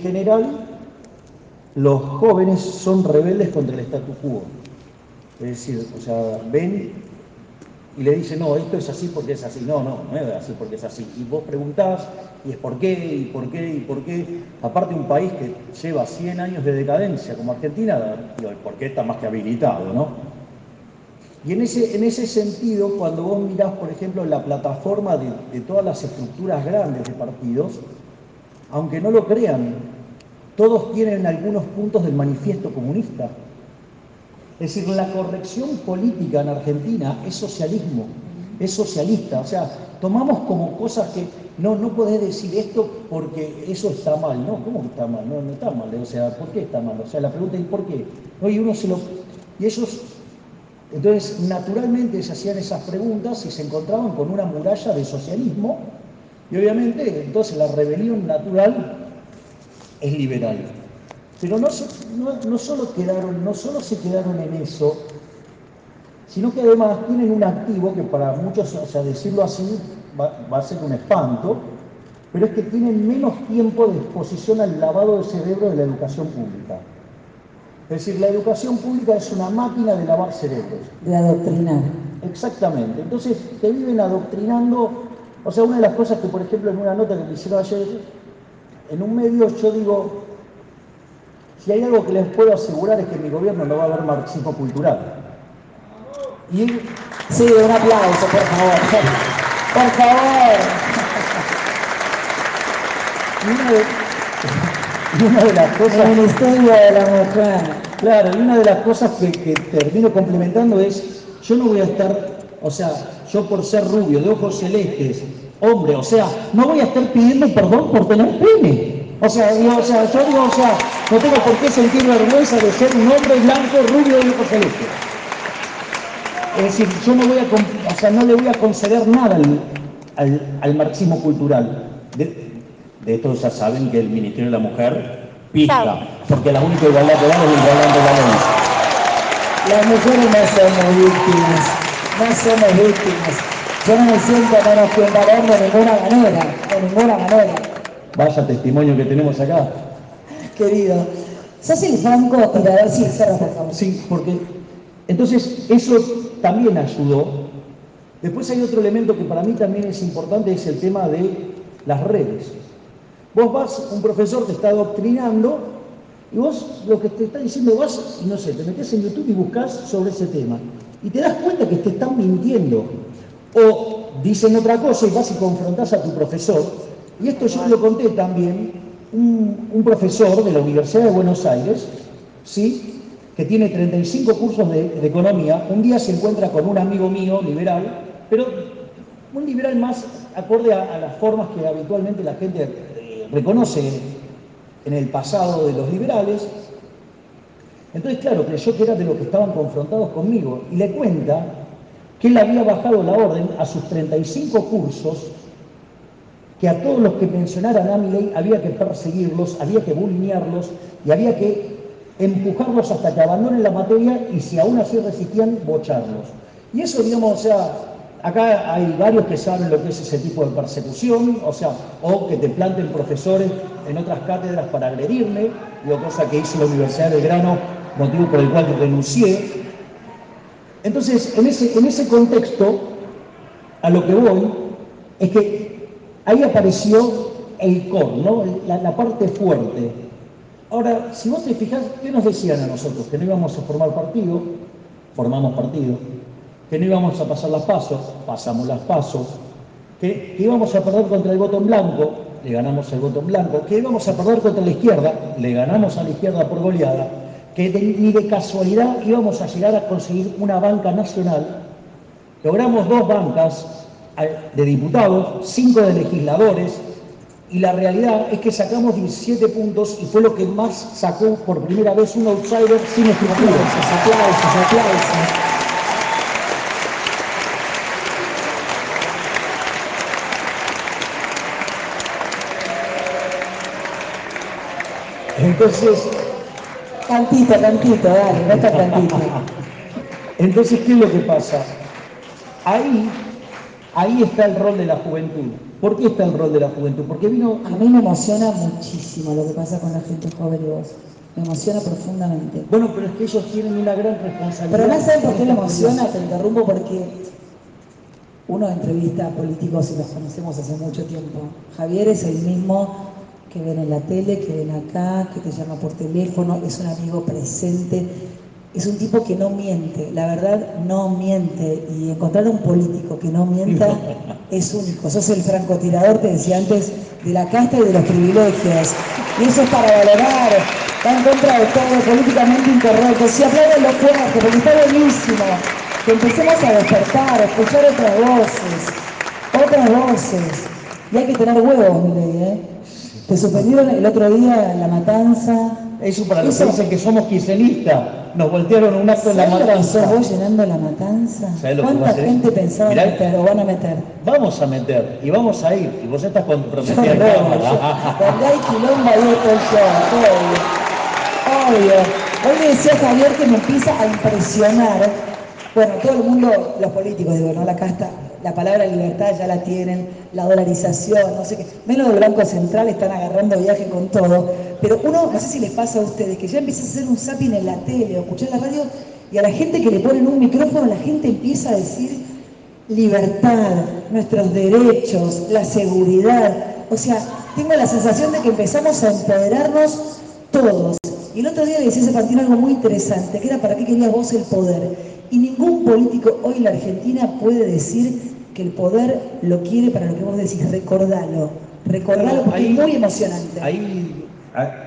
general los jóvenes son rebeldes contra el statu quo. Es decir, o sea, ven y le dicen, no, esto es así porque es así. No, no, no es así porque es así. Y vos preguntás, y es por qué, y por qué, y por qué. Aparte un país que lleva 100 años de decadencia como Argentina, digo, ¿por qué está más que habilitado, no? Y en ese, en ese sentido, cuando vos mirás, por ejemplo, la plataforma de todas las estructuras grandes de partidos, aunque no lo crean, todos tienen algunos puntos del manifiesto comunista. Es decir, la corrección política en Argentina es socialismo, es socialista. O sea, tomamos como cosas que no, no podés decir esto porque eso está mal. No, ¿cómo está mal? No, no está mal. O sea, ¿por qué está mal? O sea, la pregunta es ¿por qué? y uno se lo. Y ellos. Entonces, naturalmente se hacían esas preguntas y se encontraban con una muralla de socialismo. Y obviamente, entonces la rebelión natural es liberal. Pero no, no, solo quedaron, no solo se quedaron en eso, sino que además tienen un activo que para muchos, o sea, decirlo así va, a ser un espanto, pero es que tienen menos tiempo de exposición al lavado de cerebro de la educación pública. Es decir, la educación pública es una máquina de lavar cerebros. De adoctrinar. Exactamente. Entonces te viven adoctrinando. O sea, una de las cosas que, por ejemplo, en una nota que me hicieron ayer, en un medio yo digo, si hay algo que les puedo asegurar es que en mi gobierno no va a haber marxismo cultural. Y... Sí, un aplauso, por favor. Por favor. Y una de, las cosas... El Ministerio de la Mujer. Claro, y una de las cosas que, que termino complementando es, yo no voy a estar, o sea, yo por ser rubio, de ojos celestes, hombre, o sea, no voy a estar pidiendo perdón por tener pene. O sea, o sea, yo digo, o sea, no tengo por qué sentir vergüenza de ser un hombre blanco, rubio y ojos celeste. Es decir, yo no voy a, o sea, no le voy a conceder nada al, marxismo cultural. De, esto ya saben que el Ministerio de la Mujer pista, porque la única igualdad que da es la igualdad de la ley. Las mujeres no somos víctimas, no somos víctimas. Yo no me siento menos que un varón de ninguna manera, de ninguna manera. Vaya testimonio que tenemos acá. Querido, sos el franco tirador sincero, por favor. Sí, porque entonces eso también ayudó. Después hay otro elemento que para mí también es importante, es el tema de las redes. Vos vas, un profesor te está adoctrinando y vos lo que te está diciendo vas no sé, te metes en YouTube y buscas sobre ese tema. Y te das cuenta que te están mintiendo. O dicen otra cosa y vas y confrontás a tu profesor. Y esto yo lo conté también, un, profesor de la Universidad de Buenos Aires, ¿sí? que tiene 35 cursos de, economía, un día se encuentra con un amigo mío, liberal, pero un liberal más acorde a, las formas que habitualmente la gente reconoce en el pasado de los liberales. Entonces, claro, creyó que era de lo que estaban confrontados conmigo y le cuenta que él había bajado la orden a sus 35 cursos, que a todos los que mencionaran a ley había que perseguirlos, había que bulinearlos y había que empujarlos hasta que abandonen la materia y si aún así resistían, bocharlos. Y eso, digamos, o sea, acá hay varios que saben lo que es ese tipo de persecución, o sea, o que te planten profesores en otras cátedras para agredirme, digo, cosa que hizo la Universidad de Grano, motivo por el cual renuncié, entonces, en ese, en ese contexto, a lo que voy es que ahí apareció el core, ¿no? la, parte fuerte. Ahora, si vos te fijas, ¿qué nos decían a nosotros? Que no íbamos a formar partido, formamos partido, que no íbamos a pasar las pasos, pasamos las pasos, que, que, íbamos a perder contra el voto en blanco, le ganamos el voto en blanco, que íbamos a perder contra la izquierda, le ganamos a la izquierda por goleada, que ni de casualidad íbamos a llegar a conseguir una banca nacional. Logramos dos bancas de diputados, cinco de legisladores, y la realidad es que sacamos 17 puntos y fue lo que más sacó por primera vez un outsider sin estructura. Aplausos, aplausos, Entonces, Cantito, cantito, dale, no está cantito. Entonces, ¿qué es lo que pasa? Ahí, ahí está el rol de la juventud. ¿Por qué está el rol de la juventud? Porque vino... A mí me emociona muchísimo lo que pasa con la gente joven y vos. Me emociona profundamente. Bueno, pero es que ellos tienen una gran responsabilidad. Pero no sabes por qué me emociona, te interrumpo porque uno entrevista a políticos y los conocemos hace mucho tiempo. Javier es el mismo que ven en la tele, que ven acá, que te llama por teléfono, es un amigo presente, es un tipo que no miente, la verdad no miente y encontrar un político que no mienta es único. Sos el francotirador, te decía antes, de la casta y de los privilegios. Y eso es para valorar, va en contra de todo, políticamente incorrecto. Si aplauden los fuertes, porque está buenísimo, que empecemos a despertar, a escuchar otras voces, otras voces. Y hay que tener huevos, mi ¿eh? Te suspendieron el otro día la matanza. Eso para los que dicen que somos kirchneristas. Nos voltearon un acto en la matanza. vos llenando la matanza? ¿Cuánta gente pensaba Mirá, meter o van a meter? Vamos a meter y vamos a ir. Y vos estás comprometida en cámara. Hay quilombo, ahí estoy yo, obvio. Obvio. Hoy le decía Javier que me empieza a impresionar. Bueno, todo el mundo, los políticos, digo, ¿no? La casta, la palabra libertad ya la tienen, la dolarización, no sé qué. Menos del Banco Central están agarrando viaje con todo. Pero uno, no sé si les pasa a ustedes, que ya empieza a hacer un zapping en la tele o escuchar la radio y a la gente que le ponen un micrófono, la gente empieza a decir libertad, nuestros derechos, la seguridad. O sea, tengo la sensación de que empezamos a empoderarnos todos. Y el otro día le decía Fantino algo muy interesante, que era para qué querías vos el poder. Y ningún político hoy en la Argentina puede decir que el poder lo quiere para lo que vos decís, recordalo. Recordalo porque es muy emocionante. Ahí, a-